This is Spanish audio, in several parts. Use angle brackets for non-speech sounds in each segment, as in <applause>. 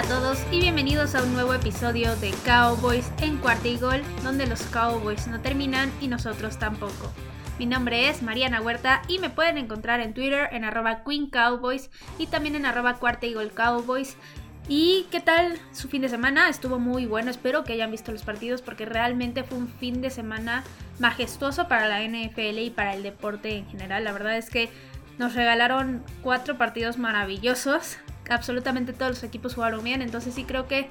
A todos y bienvenidos a un nuevo episodio de Cowboys en cuarta y gol, donde los Cowboys no terminan y nosotros tampoco. Mi nombre es Mariana Huerta y me pueden encontrar en Twitter en arroba Queen Cowboys y también en arroba cuarta y gol Cowboys. ¿Y qué tal su fin de semana? Estuvo muy bueno, espero que hayan visto los partidos porque realmente fue un fin de semana majestuoso para la NFL y para el deporte en general. La verdad es que nos regalaron cuatro partidos maravillosos. Absolutamente todos los equipos jugaron bien, entonces sí creo que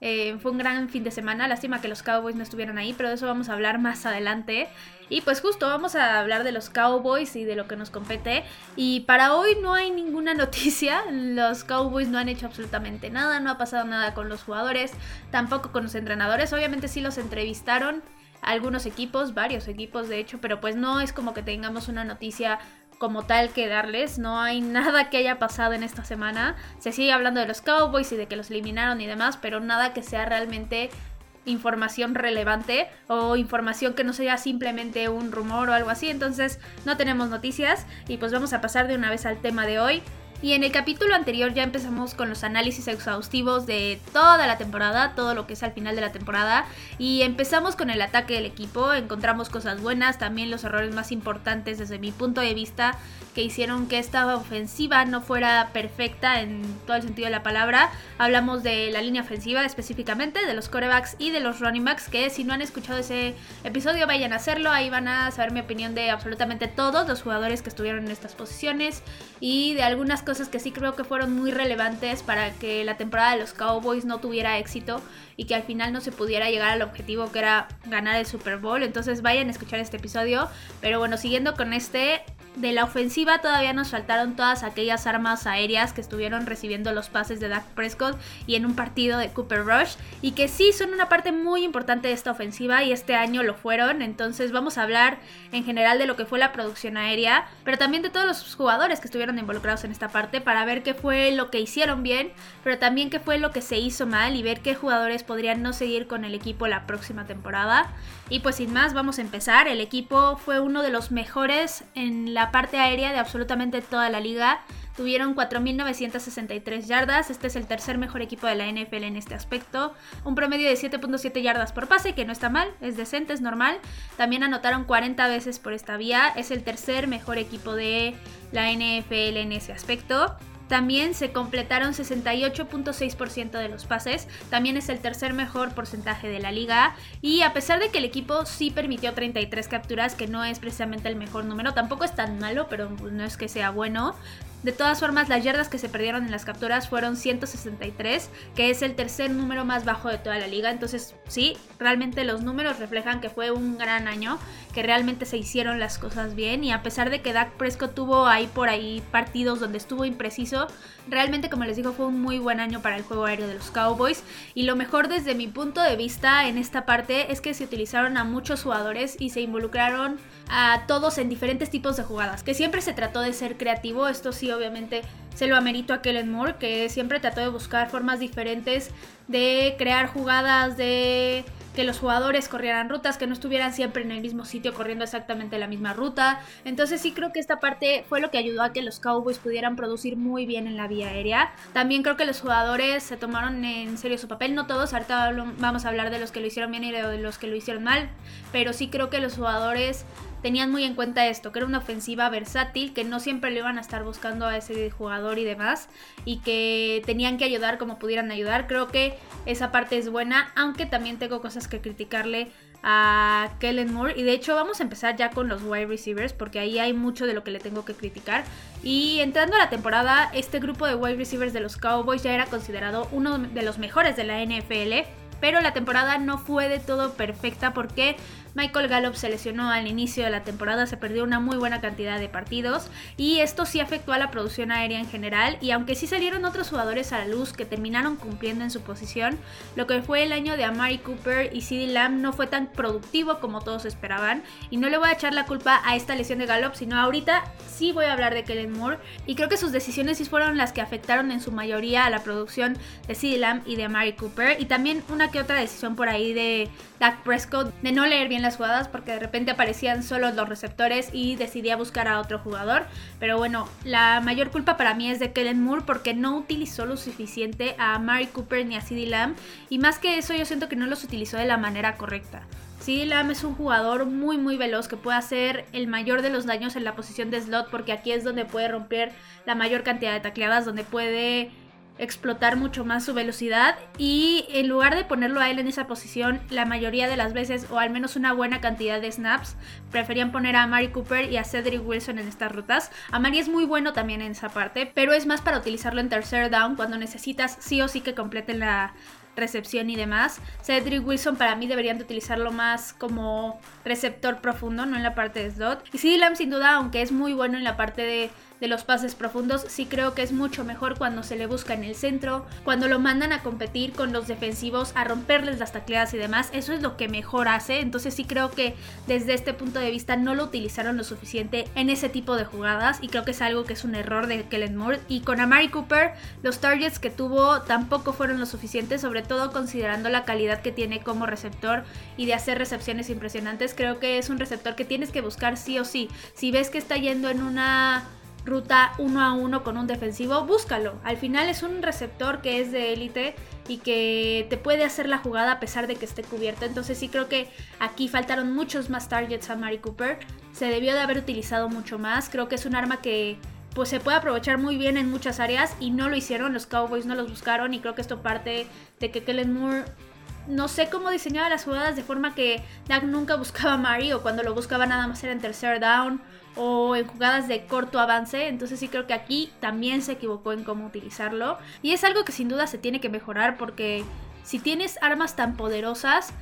eh, fue un gran fin de semana. Lástima que los Cowboys no estuvieran ahí, pero de eso vamos a hablar más adelante. Y pues justo vamos a hablar de los Cowboys y de lo que nos compete. Y para hoy no hay ninguna <laughs> noticia. Los Cowboys no han hecho absolutamente nada. No ha pasado nada con los jugadores, tampoco con los entrenadores. Obviamente sí los entrevistaron algunos equipos, varios equipos de hecho, pero pues no es como que tengamos una noticia como tal que darles. No hay nada que haya pasado en esta semana. Se sigue hablando de los Cowboys y de que los eliminaron y demás, pero nada que sea realmente información relevante o información que no sea simplemente un rumor o algo así. Entonces no tenemos noticias y pues vamos a pasar de una vez al tema de hoy. Y en el capítulo anterior ya empezamos con los análisis exhaustivos de toda la temporada, todo lo que es al final de la temporada. Y empezamos con el ataque del equipo, encontramos cosas buenas, también los errores más importantes desde mi punto de vista que hicieron que esta ofensiva no fuera perfecta en todo el sentido de la palabra. Hablamos de la línea ofensiva específicamente, de los corebacks y de los running backs, que si no han escuchado ese episodio vayan a hacerlo, ahí van a saber mi opinión de absolutamente todos los jugadores que estuvieron en estas posiciones y de algunas cosas que sí creo que fueron muy relevantes para que la temporada de los Cowboys no tuviera éxito y que al final no se pudiera llegar al objetivo que era ganar el Super Bowl. Entonces vayan a escuchar este episodio. Pero bueno, siguiendo con este, de la ofensiva todavía nos faltaron todas aquellas armas aéreas que estuvieron recibiendo los pases de Dak Prescott y en un partido de Cooper Rush y que sí son una parte muy importante de esta ofensiva y este año lo fueron. Entonces vamos a hablar en general de lo que fue la producción aérea, pero también de todos los jugadores que estuvieron involucrados en esta parte para ver qué fue lo que hicieron bien, pero también qué fue lo que se hizo mal y ver qué jugadores podrían no seguir con el equipo la próxima temporada. Y pues sin más, vamos a empezar. El equipo fue uno de los mejores en la parte aérea de absolutamente toda la liga. Tuvieron 4.963 yardas, este es el tercer mejor equipo de la NFL en este aspecto. Un promedio de 7.7 yardas por pase, que no está mal, es decente, es normal. También anotaron 40 veces por esta vía, es el tercer mejor equipo de la NFL en ese aspecto. También se completaron 68.6% de los pases, también es el tercer mejor porcentaje de la liga y a pesar de que el equipo sí permitió 33 capturas, que no es precisamente el mejor número, tampoco es tan malo, pero no es que sea bueno, de todas formas, las yardas que se perdieron en las capturas fueron 163, que es el tercer número más bajo de toda la liga. Entonces, sí, realmente los números reflejan que fue un gran año, que realmente se hicieron las cosas bien. Y a pesar de que Dak Prescott tuvo ahí por ahí partidos donde estuvo impreciso, realmente, como les digo, fue un muy buen año para el juego aéreo de los Cowboys. Y lo mejor desde mi punto de vista en esta parte es que se utilizaron a muchos jugadores y se involucraron a todos en diferentes tipos de jugadas. Que siempre se trató de ser creativo, esto sí obviamente se lo amerito a Kellen Moore, que siempre trató de buscar formas diferentes de crear jugadas, de que los jugadores corrieran rutas, que no estuvieran siempre en el mismo sitio corriendo exactamente la misma ruta. Entonces sí creo que esta parte fue lo que ayudó a que los Cowboys pudieran producir muy bien en la vía aérea. También creo que los jugadores se tomaron en serio su papel, no todos, ahorita vamos a hablar de los que lo hicieron bien y de los que lo hicieron mal, pero sí creo que los jugadores tenían muy en cuenta esto, que era una ofensiva versátil, que no siempre le iban a estar buscando a ese jugador y demás, y que tenían que ayudar como pudieran ayudar. Creo que esa parte es buena, aunque también tengo cosas que criticarle a Kellen Moore. Y de hecho vamos a empezar ya con los wide receivers, porque ahí hay mucho de lo que le tengo que criticar. Y entrando a la temporada, este grupo de wide receivers de los Cowboys ya era considerado uno de los mejores de la NFL. Pero la temporada no fue de todo perfecta porque Michael Gallup se lesionó al inicio de la temporada, se perdió una muy buena cantidad de partidos y esto sí afectó a la producción aérea en general y aunque sí salieron otros jugadores a la luz que terminaron cumpliendo en su posición, lo que fue el año de Amari Cooper y CeeDee Lamb no fue tan productivo como todos esperaban y no le voy a echar la culpa a esta lesión de Gallup, sino ahorita sí voy a hablar de Kellen Moore y creo que sus decisiones sí fueron las que afectaron en su mayoría a la producción de CeeDee Lamb y de Amari Cooper y también una que otra decisión por ahí de Dak Prescott de no leer bien jugadas porque de repente aparecían solo los receptores y decidía buscar a otro jugador. Pero bueno, la mayor culpa para mí es de Kellen Moore porque no utilizó lo suficiente a Mari Cooper ni a CeeDee Lamb. Y más que eso, yo siento que no los utilizó de la manera correcta. CeeDee Lamb es un jugador muy muy veloz que puede hacer el mayor de los daños en la posición de slot porque aquí es donde puede romper la mayor cantidad de tacleadas, donde puede explotar mucho más su velocidad y en lugar de ponerlo a él en esa posición la mayoría de las veces o al menos una buena cantidad de snaps preferían poner a Mari Cooper y a Cedric Wilson en estas rutas. A Mari es muy bueno también en esa parte, pero es más para utilizarlo en tercer down cuando necesitas sí o sí que completen la recepción y demás. Cedric Wilson para mí deberían de utilizarlo más como receptor profundo, no en la parte de slot. Y CD Lamb sin duda, aunque es muy bueno en la parte de de los pases profundos, sí creo que es mucho mejor cuando se le busca en el centro, cuando lo mandan a competir con los defensivos, a romperles las tacleadas y demás, eso es lo que mejor hace, entonces sí creo que desde este punto de vista no lo utilizaron lo suficiente en ese tipo de jugadas y creo que es algo que es un error de Kellen Moore. Y con Amari Cooper los targets que tuvo tampoco fueron lo suficiente, sobre todo considerando la calidad que tiene como receptor y de hacer recepciones impresionantes, creo que es un receptor que tienes que buscar sí o sí, si ves que está yendo en una ruta uno a uno con un defensivo, búscalo. Al final es un receptor que es de élite y que te puede hacer la jugada a pesar de que esté cubierta. Entonces sí creo que aquí faltaron muchos más targets a Mari Cooper. Se debió de haber utilizado mucho más. Creo que es un arma que pues se puede aprovechar muy bien en muchas áreas y no lo hicieron, los Cowboys no los buscaron y creo que esto parte de que Kellen Moore no sé cómo diseñaba las jugadas de forma que Dak nunca buscaba a Mari o cuando lo buscaba nada más era en tercer down o en jugadas de corto avance. Entonces sí creo que aquí también se equivocó en cómo utilizarlo. Y es algo que sin duda se tiene que mejorar porque si tienes armas tan poderosas,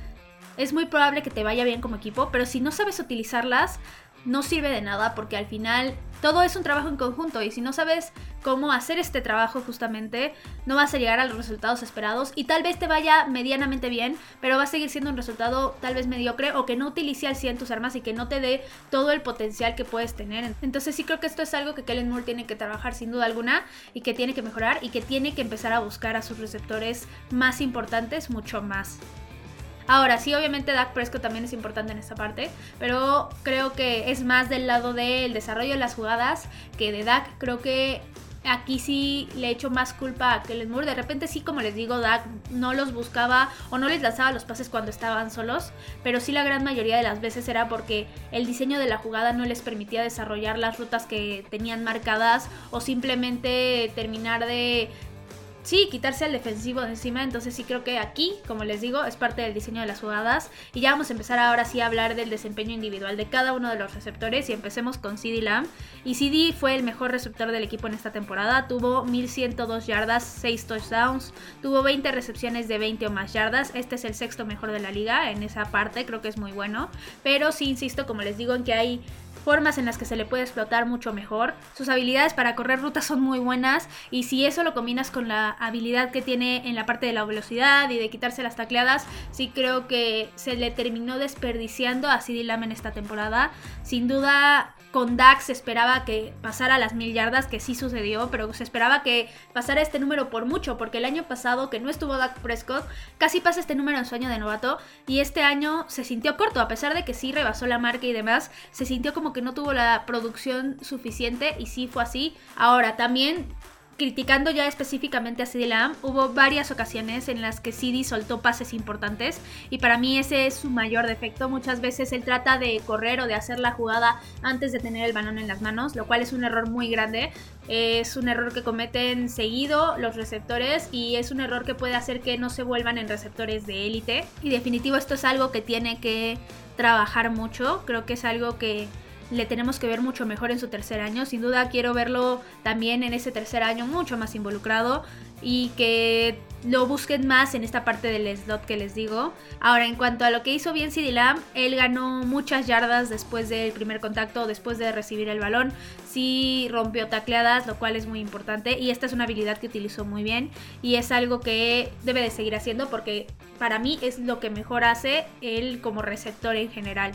es muy probable que te vaya bien como equipo, pero si no sabes utilizarlas, no sirve de nada porque al final todo es un trabajo en conjunto y si no sabes cómo hacer este trabajo justamente, no vas a llegar a los resultados esperados y tal vez te vaya medianamente bien, pero va a seguir siendo un resultado tal vez mediocre o que no utilice al 100 tus armas y que no te dé todo el potencial que puedes tener. Entonces sí creo que esto es algo que Kellen Moore tiene que trabajar sin duda alguna y que tiene que mejorar y que tiene que empezar a buscar a sus receptores más importantes mucho más. Ahora, sí, obviamente Dak Prescott también es importante en esta parte, pero creo que es más del lado del desarrollo de las jugadas que de Dak. Creo que aquí sí le echo más culpa a Kellen Moore. De repente sí, como les digo, Dak no los buscaba o no les lanzaba los pases cuando estaban solos, pero sí la gran mayoría de las veces era porque el diseño de la jugada no les permitía desarrollar las rutas que tenían marcadas o simplemente terminar de sí, quitarse al defensivo de encima. Entonces sí creo que aquí, como les digo, es parte del diseño de las jugadas. Y ya vamos a empezar ahora sí a hablar del desempeño individual de cada uno de los receptores. Y empecemos con CD Lamb. Y CD fue el mejor receptor del equipo en esta temporada. Tuvo 1102 yardas, 6 touchdowns. Tuvo 20 recepciones de 20 o más yardas. Este es el sexto mejor de la liga en esa parte. Creo que es muy bueno. Pero sí insisto, como les digo, en que hay formas en las que se le puede explotar mucho mejor. Sus habilidades para correr rutas son muy buenas y si eso lo combinas con la habilidad que tiene en la parte de la velocidad y de quitarse las tacleadas, sí creo que se le terminó desperdiciando a CD en esta temporada. Sin duda con Dax se esperaba que pasara las mil yardas, que sí sucedió, pero se esperaba que pasara este número por mucho, porque el año pasado que no estuvo Dak Prescott, casi pasa este número en sueño de novato, y este año se sintió corto, a pesar de que sí rebasó la marca y demás, se sintió como que no tuvo la producción suficiente y sí fue así. Ahora, también criticando ya específicamente a CD Lamb, hubo varias ocasiones en las que CD soltó pases importantes y para mí ese es su mayor defecto. Muchas veces él trata de correr o de hacer la jugada antes de tener el balón en las manos, lo cual es un error muy grande. Es un error que cometen seguido los receptores y es un error que puede hacer que no se vuelvan en receptores de élite. Y definitivo esto es algo que tiene que trabajar mucho. Creo que es algo que le tenemos que ver mucho mejor en su tercer año. Sin duda quiero verlo también en ese tercer año mucho más involucrado y que lo busquen más en esta parte del slot que les digo. Ahora, en cuanto a lo que hizo bien CD él ganó muchas yardas después del primer contacto, después de recibir el balón. Sí rompió tacleadas, lo cual es muy importante y esta es una habilidad que utilizó muy bien y es algo que debe de seguir haciendo porque para mí es lo que mejor hace él como receptor en general.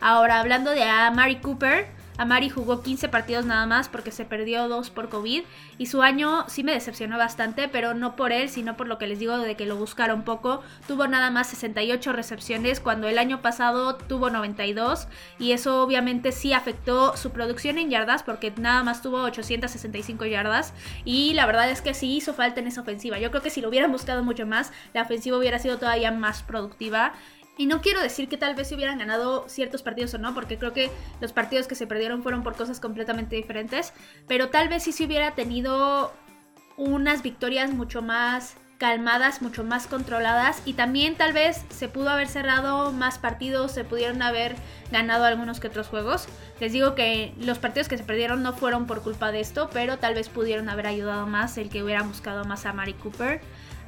Ahora, hablando de Mari Cooper, Amari jugó 15 partidos nada más porque se perdió dos por COVID y su año sí me decepcionó bastante, pero no por él, sino por lo que les digo de que lo buscaron poco. Tuvo nada más 68 recepciones cuando el año pasado tuvo 92 y eso obviamente sí afectó su producción en yardas porque nada más tuvo 865 yardas y la verdad es que sí hizo falta en esa ofensiva. Yo creo que si lo hubieran buscado mucho más, la ofensiva hubiera sido todavía más productiva. Y no quiero decir que tal vez se hubieran ganado ciertos partidos o no, porque creo que los partidos que se perdieron fueron por cosas completamente diferentes, pero tal vez sí se hubiera tenido unas victorias mucho más calmadas, mucho más controladas y también tal vez se pudo haber cerrado más partidos, se pudieron haber ganado algunos que otros juegos. Les digo que los partidos que se perdieron no fueron por culpa de esto, pero tal vez pudieron haber ayudado más el que hubiera buscado más a Mari Cooper.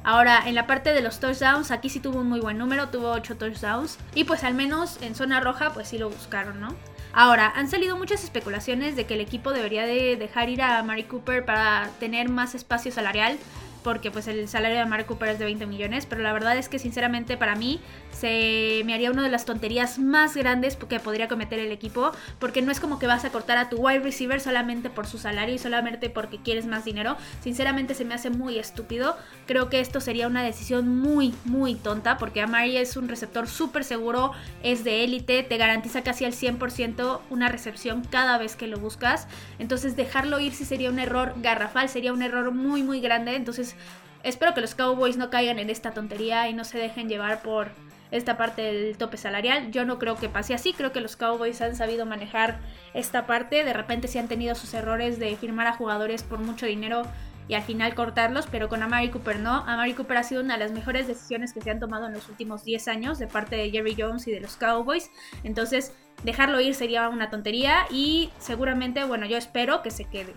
Ahora, en la parte de los touchdowns, aquí sí tuvo un muy buen número, tuvo 8 touchdowns. Y pues al menos en zona roja, pues sí lo buscaron, ¿no? Ahora, han salido muchas especulaciones de que el equipo debería de dejar ir a Mari Cooper para tener más espacio salarial porque pues el salario de Mark Cooper es de 20 millones, pero la verdad es que sinceramente para mí se me haría una de las tonterías más grandes que podría cometer el equipo, porque no es como que vas a cortar a tu wide receiver solamente por su salario y solamente porque quieres más dinero. Sinceramente se me hace muy estúpido. Creo que esto sería una decisión muy, muy tonta, porque Amari es un receptor súper seguro, es de élite, te garantiza casi al 100% una recepción cada vez que lo buscas. Entonces dejarlo ir sí sería un error garrafal, sería un error muy, muy grande. Entonces espero que los Cowboys no caigan en esta tontería y no se dejen llevar por esta parte del tope salarial. Yo no creo que pase así, creo que los Cowboys han sabido manejar esta parte. De repente sí han tenido sus errores de firmar a jugadores por mucho dinero y al final cortarlos, pero con Amari Cooper no. Amari Cooper ha sido una de las mejores decisiones que se han tomado en los últimos 10 años de parte de Jerry Jones y de los Cowboys. Entonces, dejarlo ir sería una tontería y seguramente, bueno, yo espero que se quede.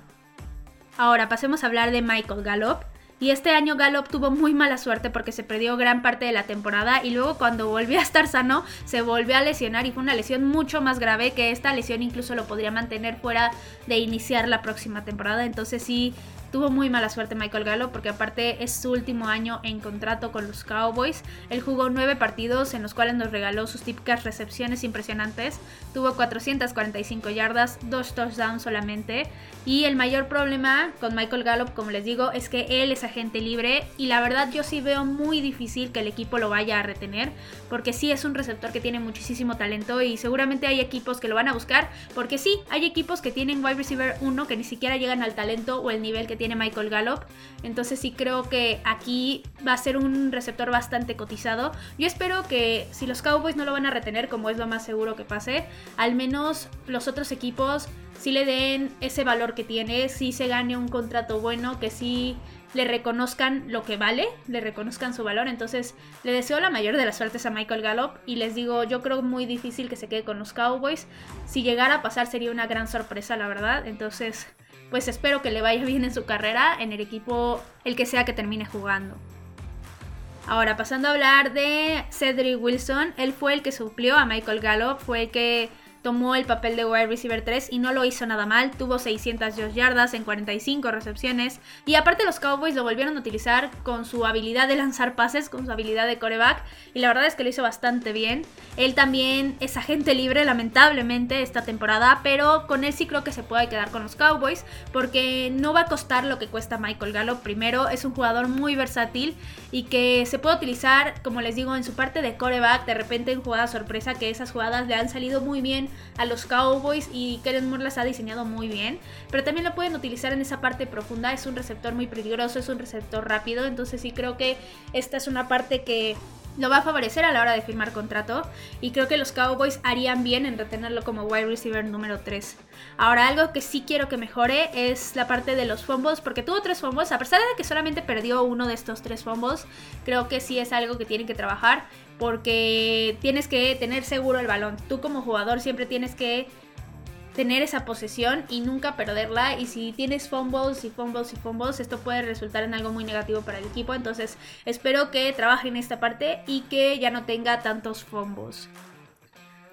Ahora pasemos a hablar de Michael Gallup. Y este año Gallup tuvo muy mala suerte porque se perdió gran parte de la temporada y luego cuando volvió a estar sano se volvió a lesionar y fue una lesión mucho más grave que esta lesión incluso lo podría mantener fuera de iniciar la próxima temporada. Entonces sí Tuvo muy mala suerte Michael Gallo porque aparte es su último año en contrato con los Cowboys. Él jugó nueve partidos en los cuales nos regaló sus típicas recepciones impresionantes. Tuvo 445 yardas, dos touchdowns solamente. Y el mayor problema con Michael Gallup, como les digo, es que él es agente libre y la verdad yo sí veo muy difícil que el equipo lo vaya a retener porque sí es un receptor que tiene muchísimo talento y seguramente hay equipos que lo van a buscar porque sí, hay equipos que tienen wide receiver 1 que ni siquiera llegan al talento o el nivel que tiene Michael Gallup. Entonces sí creo que aquí va a ser un receptor bastante cotizado. Yo espero que si los Cowboys no lo van a retener, como es lo más seguro que pase, al menos los otros equipos sí le den ese valor que tiene, sí se gane un contrato bueno, que sí le reconozcan lo que vale, le reconozcan su valor. Entonces, le deseo la mayor de las suertes a Michael Gallup y les digo, yo creo muy difícil que se quede con los Cowboys. Si llegara a pasar sería una gran sorpresa, la verdad. Entonces, pues espero que le vaya <laughs> bien en su carrera, en el equipo, el que sea que termine jugando. Ahora, pasando a hablar de Cedric Wilson, él fue el que suplió a Michael Gallup, fue el que tomó el papel de wide receiver 3 y no lo hizo nada mal, tuvo 602 yardas en 45 recepciones y aparte los Cowboys lo volvieron a utilizar con su habilidad de lanzar pases, con su habilidad de coreback y la verdad es que lo hizo bastante bien. Él también es agente libre lamentablemente esta temporada, pero con él sí creo que se puede quedar con los Cowboys porque no va a costar lo que cuesta Michael Gallup. Primero es un jugador muy versátil y que se puede utilizar, como les digo, en su parte de coreback, de repente en jugadas sorpresa que esas jugadas le han salido muy bien a los Cowboys y Kellen Moore las ha diseñado muy bien, pero también lo pueden utilizar en esa parte profunda, es un receptor muy peligroso, es un receptor rápido, entonces sí creo que esta es una parte que lo va a favorecer a la hora de firmar contrato y creo que los Cowboys harían bien en retenerlo como wide receiver número 3. Ahora algo que sí quiero que mejore es la parte de los fumbles porque tuvo tres fumbles, a pesar de que solamente perdió uno de estos tres fumbles, creo que sí es algo que tienen que trabajar porque tienes que tener seguro el balón. Tú como jugador siempre tienes que tener esa posesión y nunca perderla. Y si tienes fumbles y fumbles y fumbles, esto puede resultar en algo muy negativo para el equipo. Entonces espero que trabaje en esta parte y que ya no tenga tantos fumbles.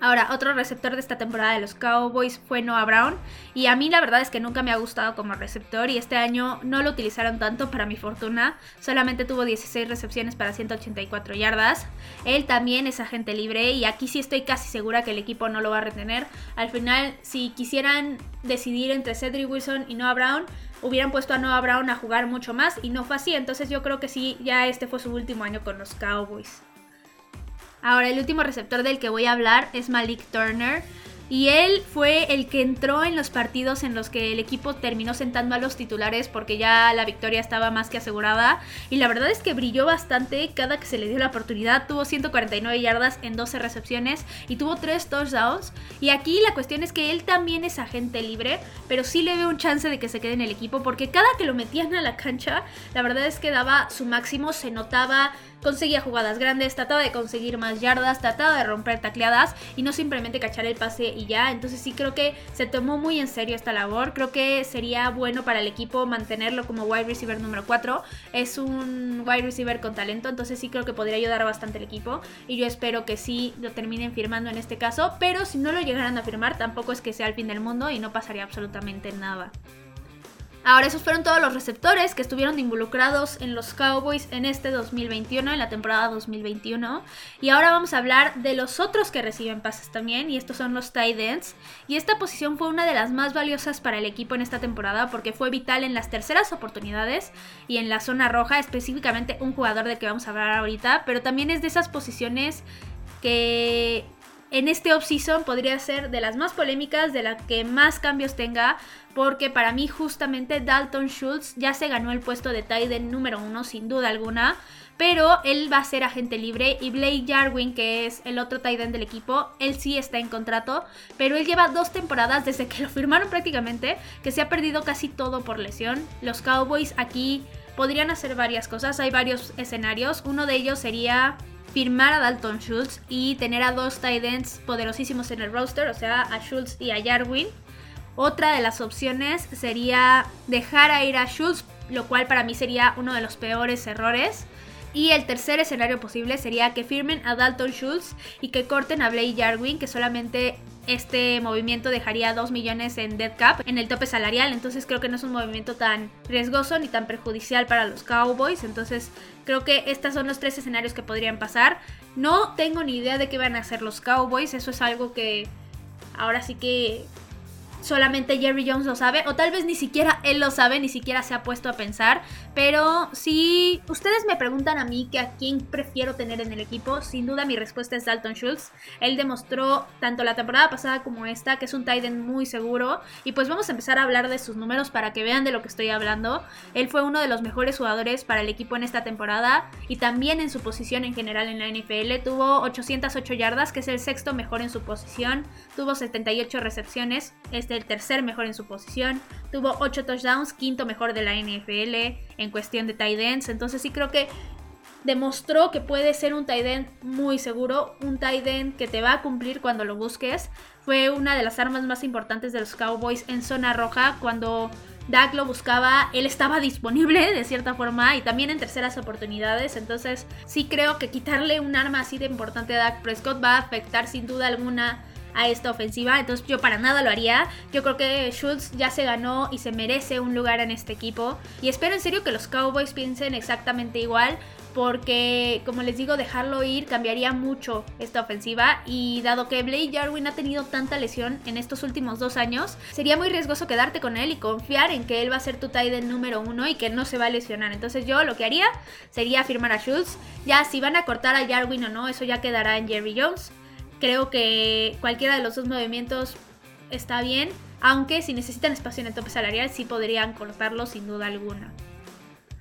Ahora, otro receptor de esta temporada de los Cowboys fue Noah Brown. Y a mí la verdad es que nunca me ha gustado como receptor. Y este año no lo utilizaron tanto para mi fortuna. Solamente tuvo 16 recepciones para 184 yardas. Él también es agente libre. Y aquí sí estoy casi segura que el equipo no lo va a retener. Al final, si quisieran decidir entre Cedric Wilson y Noah Brown, hubieran puesto a Noah Brown a jugar mucho más. Y no fue así. Entonces yo creo que sí, ya este fue su último año con los Cowboys. Ahora, el último receptor del que voy a hablar es Malik Turner. Y él fue el que entró en los partidos en los que el equipo terminó sentando a los titulares porque ya la victoria estaba más que asegurada. Y la verdad es que brilló bastante cada que se le dio la oportunidad. Tuvo 149 yardas en 12 recepciones y tuvo 3 touchdowns. Y aquí la cuestión es que él también es agente libre, pero sí le veo un chance de que se quede en el equipo porque cada que lo metían a la cancha, la verdad es que daba su máximo, se notaba conseguía jugadas grandes, trataba de conseguir más yardas, trataba de romper tacleadas y no simplemente cachar el pase y ya. Entonces sí creo que se tomó muy en serio esta labor. Creo que sería bueno para el equipo mantenerlo como wide receiver número 4. Es un wide receiver con talento, entonces sí creo que podría ayudar bastante al equipo y yo espero que sí lo terminen firmando en este caso, pero si no lo llegaran a firmar tampoco es que sea el fin del mundo y no pasaría absolutamente nada. Ahora, esos fueron todos los receptores que estuvieron involucrados en los Cowboys en este 2021, en la temporada 2021. Y ahora vamos a hablar de los otros que reciben pases también, y estos son los tight ends. Y esta posición fue una de las más valiosas para el equipo en esta temporada porque fue vital en las terceras oportunidades y en la zona roja, específicamente un jugador del que vamos a hablar ahorita, pero también es de esas posiciones que en este off-season podría ser de las más polémicas, de la que más cambios tenga, porque para mí justamente Dalton Schultz ya se ganó el puesto de tight número uno sin duda alguna, pero él va a ser agente libre y Blake Jarwin, que es el otro tight end del equipo, él sí está en contrato, pero él lleva dos temporadas desde que <laughs> lo firmaron prácticamente, que se ha perdido casi todo por lesión. Los Cowboys aquí podrían hacer varias cosas, hay varios escenarios, uno de ellos sería firmar a Dalton Schultz y tener a dos tight ends poderosísimos en el roster, o sea, a Schultz y a Jarwin. Otra de las opciones sería dejar a ir a Schultz, lo cual para mí sería uno de los peores errores. Y el tercer escenario posible sería que firmen a Dalton Schultz y que corten a Blake Jarwin, que solamente este movimiento dejaría 2 millones en dead cap, en el tope salarial. Entonces creo que no es un movimiento tan riesgoso ni tan perjudicial para los Cowboys. Entonces creo que estos son los tres escenarios que podrían pasar. No tengo ni idea de qué van a hacer los Cowboys. Eso es algo que ahora sí que solamente Jerry Jones lo sabe, o tal vez ni siquiera él lo sabe, ni siquiera se ha puesto a pensar, pero si ustedes me preguntan a mí que a quién prefiero tener en el equipo, sin duda mi respuesta es Dalton Schultz. Él demostró tanto la temporada pasada como esta que es un tight end muy seguro y pues vamos a empezar a hablar de sus números para que vean de lo que estoy hablando. Él fue uno de los mejores jugadores para el equipo en esta temporada y también en su posición en general en la NFL. Tuvo 808 yardas, que es el sexto mejor en su posición, tuvo 78 recepciones, el tercer mejor en su posición. Tuvo 8 touchdowns, quinto mejor de la NFL en cuestión de tight ends. Entonces sí creo que demostró que puede ser un tight end muy seguro, un tight end que te va a cumplir cuando lo busques. Fue una de las armas más importantes de los Cowboys en zona roja cuando Dak lo buscaba, él estaba disponible de cierta forma y también en terceras oportunidades. Entonces sí creo que quitarle un arma así de importante a Dak Prescott va a afectar sin duda alguna a esta ofensiva. Entonces yo para nada lo haría. Yo creo que Schultz ya se ganó y se merece un lugar en este equipo. Y espero en serio que los Cowboys piensen exactamente igual. Porque, como les digo, dejarlo ir cambiaría mucho esta ofensiva. Y dado que Blake Jarwin ha tenido tanta lesión en estos últimos dos años, sería muy riesgoso quedarte con él y confiar en que él va a ser tu tight número uno y que no se va a lesionar. Entonces, yo lo que haría sería firmar a Schultz. Ya, si van a cortar a Jarwin o no, eso ya quedará en Jerry Jones. Creo que cualquiera de los dos movimientos está bien, aunque si necesitan espacio en el tope salarial sí podrían cortarlo sin duda alguna.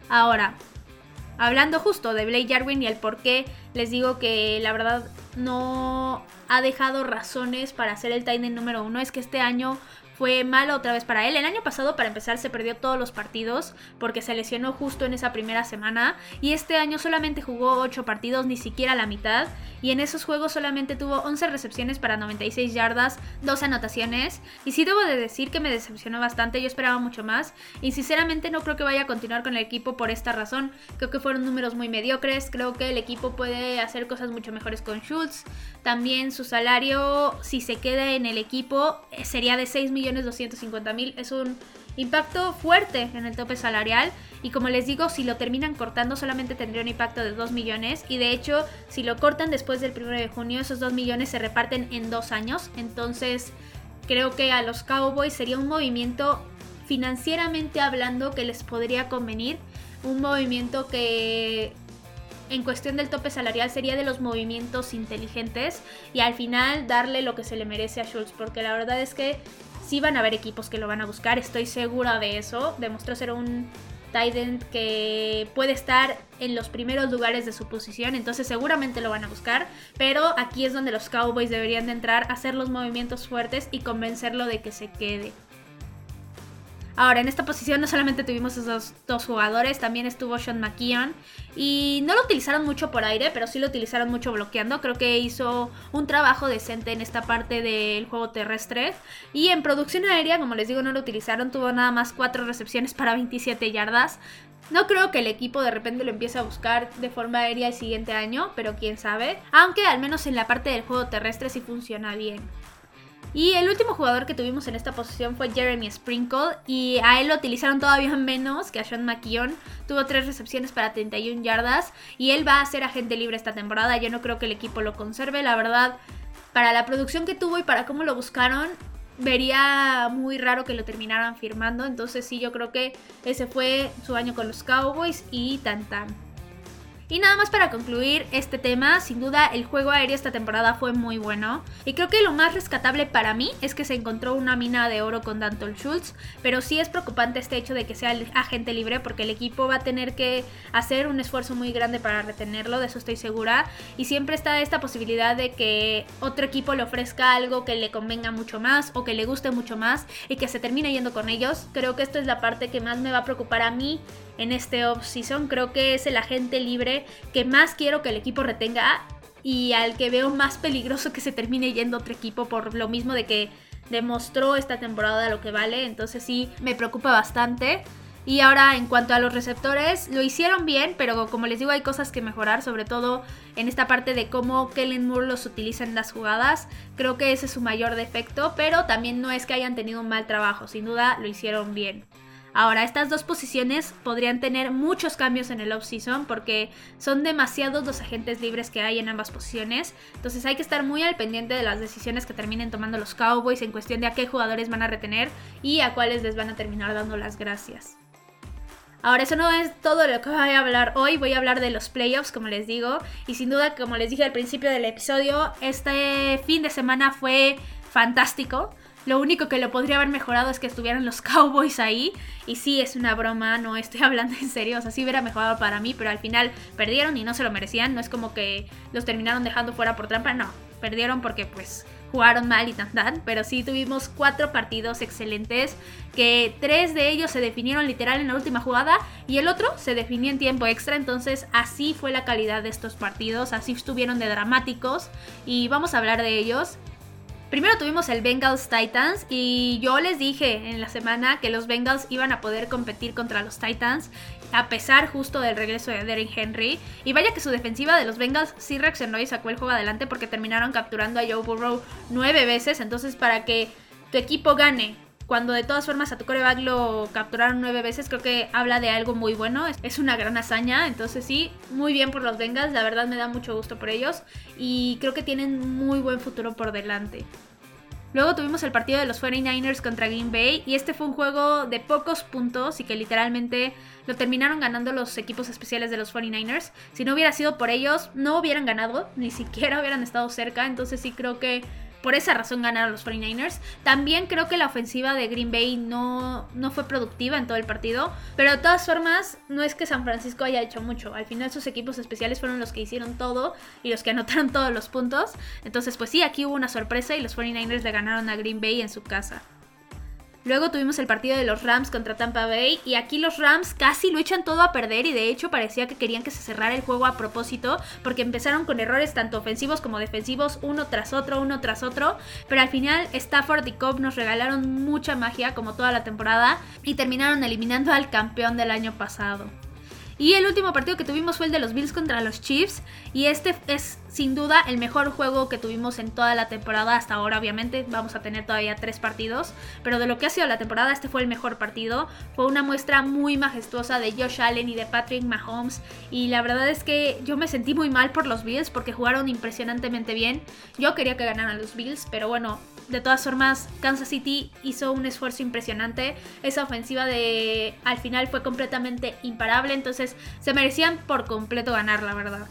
Ahora, hablando justo de Blake Jarwin y el por qué les digo que la verdad no ha dejado razones para ser el tight número uno, es que este año fue malo otra vez para él. El año pasado, para empezar, se perdió todos los partidos porque se lesionó justo en esa primera semana. Y este año solamente jugó 8 partidos, ni siquiera la mitad. Y en esos juegos solamente tuvo 11 recepciones para 96 yardas, 2 anotaciones. Y sí debo de decir que me decepcionó bastante, yo esperaba mucho más. Y sinceramente no creo que vaya a continuar con el equipo por esta razón. Creo que fueron números muy mediocres. Creo que el equipo puede hacer cosas mucho mejores con Schultz. También su salario, si se queda en el equipo, eh, sería de 6 millones 250 mil. Es un impacto fuerte en el tope salarial. Y como les digo, si lo terminan cortando solamente tendría un impacto de 2 millones. Y de hecho, si lo cortan después del 1 de junio, esos 2 millones se reparten en dos años. Entonces, creo que a los Cowboys sería un movimiento financieramente hablando que les podría convenir. Un movimiento que en cuestión del tope salarial sería de los movimientos inteligentes y al final darle lo que se le merece a Schultz, porque la verdad es que sí van a haber equipos que lo van a buscar, estoy segura de eso. Demostró ser un tight que puede estar en los primeros lugares de su posición, entonces seguramente lo van a buscar, pero aquí es donde los Cowboys deberían de entrar, hacer los movimientos fuertes y convencerlo de que se quede. Ahora, en esta posición no solamente tuvimos esos dos jugadores, también estuvo Sean McKeon. Y no lo utilizaron mucho por aire, pero sí lo utilizaron mucho bloqueando. Creo que hizo un trabajo decente en esta parte del juego terrestre. Y en producción aérea, como les digo, no lo utilizaron. Tuvo nada más 4 recepciones para 27 yardas. No creo que el equipo de repente lo empiece a buscar de forma aérea el siguiente año, pero quién sabe. Aunque al menos en la parte del juego terrestre sí funciona bien. Y el último jugador que tuvimos en esta posición fue Jeremy Sprinkle y a él lo utilizaron todavía menos que a Sean McKeon. Tuvo tres recepciones para 31 yardas y él va a ser agente libre esta temporada. Yo no creo que el equipo lo conserve, la verdad. Para la producción que tuvo y para cómo lo buscaron, vería muy raro que lo terminaran firmando. Entonces sí, yo creo que ese fue su año con los Cowboys y tan tan. Y nada más para concluir este tema, sin duda el juego aéreo esta temporada fue muy bueno. Y creo que lo más rescatable para mí es que se encontró una mina de oro con Danton Schultz. Pero sí es preocupante este hecho de que sea agente libre porque el equipo va a tener que hacer un esfuerzo muy grande para retenerlo, de eso estoy segura. Y siempre está esta posibilidad de que otro equipo le ofrezca algo que le convenga mucho más o que le guste mucho más y que se termine yendo con ellos. Creo que esto es la parte que más me va a preocupar a mí en este off-season. Creo que es el agente libre que más quiero que el equipo retenga y al que veo más peligroso que se termine yendo otro equipo por lo mismo de que demostró esta temporada lo que vale. Entonces sí, me preocupa bastante. Y ahora en cuanto a los receptores, lo hicieron bien, pero como les digo hay cosas que mejorar, sobre todo en esta parte de cómo Kellen Moore los utiliza en las jugadas. Creo que ese es su mayor defecto, pero también no es que hayan tenido un mal trabajo, sin duda lo hicieron bien. Ahora, estas dos posiciones podrían tener muchos cambios en el off-season porque son demasiados los agentes libres que hay en ambas posiciones. Entonces hay que estar muy al pendiente de las decisiones que terminen tomando los Cowboys en cuestión de a qué jugadores van a retener y a cuáles les van a terminar dando las gracias. Ahora, eso no es todo lo que voy a hablar hoy. Voy a hablar de los playoffs, como les digo. Y sin duda, como les dije al principio del episodio, este fin de semana fue fantástico. Lo único que lo podría haber mejorado es que estuvieran los <laughs> Cowboys ahí. Y sí, es una broma, no estoy <laughs> hablando en serio. O sea, sí hubiera mejorado para mí, pero al final perdieron y no se lo merecían. No es como que los terminaron dejando fuera por trampa. No, perdieron porque pues jugaron mal y tan tan, pero sí tuvimos cuatro partidos excelentes, que tres de ellos se definieron literal en la última jugada y el otro se definió en tiempo extra, entonces así fue la calidad de estos partidos, así estuvieron de dramáticos y vamos a hablar de ellos. Primero tuvimos el Bengals Titans y yo les dije en la semana que los Bengals iban a poder competir contra los Titans a pesar justo del regreso de Derrick Henry. Y vaya que su defensiva de los Bengals sí reaccionó y sacó el juego adelante porque terminaron capturando a Joe Burrow nueve veces. Entonces para que tu equipo gane cuando de todas formas a tu coreback lo capturaron nueve veces, creo que habla de algo muy bueno. Es una gran hazaña. Entonces sí, muy bien por los Bengals. La verdad me da mucho gusto por ellos. Y creo que tienen muy buen futuro por delante. Luego tuvimos el partido de los 49ers contra Green Bay y este fue un juego de pocos puntos y que literalmente lo terminaron ganando los equipos especiales de los 49ers. Si no hubiera sido por ellos, no hubieran ganado, ni siquiera hubieran estado cerca, entonces sí creo que por esa razón ganaron los 49ers. También creo que la ofensiva de Green Bay no, no fue productiva en todo el partido. Pero de todas formas, no es que San Francisco haya hecho mucho. Al final sus equipos especiales fueron los que hicieron todo y los que <laughs> anotaron todos los puntos. Entonces, pues sí, aquí hubo una sorpresa y los 49ers le ganaron a Green Bay en su casa. Luego tuvimos el partido de los Rams contra Tampa Bay y aquí los Rams casi lo echan todo a perder y de hecho parecía que querían que se cerrara el juego a propósito porque empezaron con errores tanto ofensivos como defensivos uno tras otro, uno tras otro, pero al final Stafford y Cobb nos regalaron mucha magia como toda la temporada y terminaron eliminando al campeón del año pasado. Y el último partido que tuvimos fue el de los Bills contra los Chiefs. Y este es sin duda el mejor juego que tuvimos en toda la temporada hasta ahora. Obviamente vamos a tener todavía tres partidos. Pero de lo que ha sido la temporada, este fue el mejor partido. Fue una muestra muy majestuosa de Josh Allen y de Patrick Mahomes. Y la verdad es que yo me sentí muy mal por los Bills porque jugaron impresionantemente bien. Yo quería que ganaran los Bills, pero bueno, de todas formas, Kansas City hizo un esfuerzo impresionante. Esa ofensiva de al final fue completamente imparable, entonces se merecían por completo ganar, la verdad.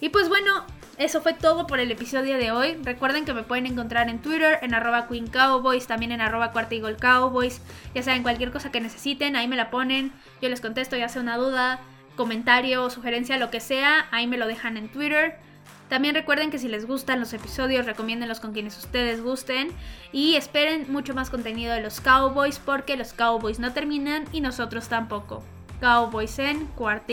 Y pues bueno, eso fue todo por el episodio de hoy. Recuerden que me pueden encontrar en Twitter, en arroba Queen Cowboys, también en arroba Cuarta Cowboys. Ya saben, cualquier cosa que necesiten, ahí me la ponen. Yo les contesto, ya sea una duda, comentario, sugerencia, lo que sea, ahí me lo dejan en Twitter. También recuerden que si les gustan los episodios, recomiéndenlos con quienes ustedes gusten. Y esperen mucho más contenido de los Cowboys porque los Cowboys no terminan y nosotros tampoco. Cowboys en cuarta.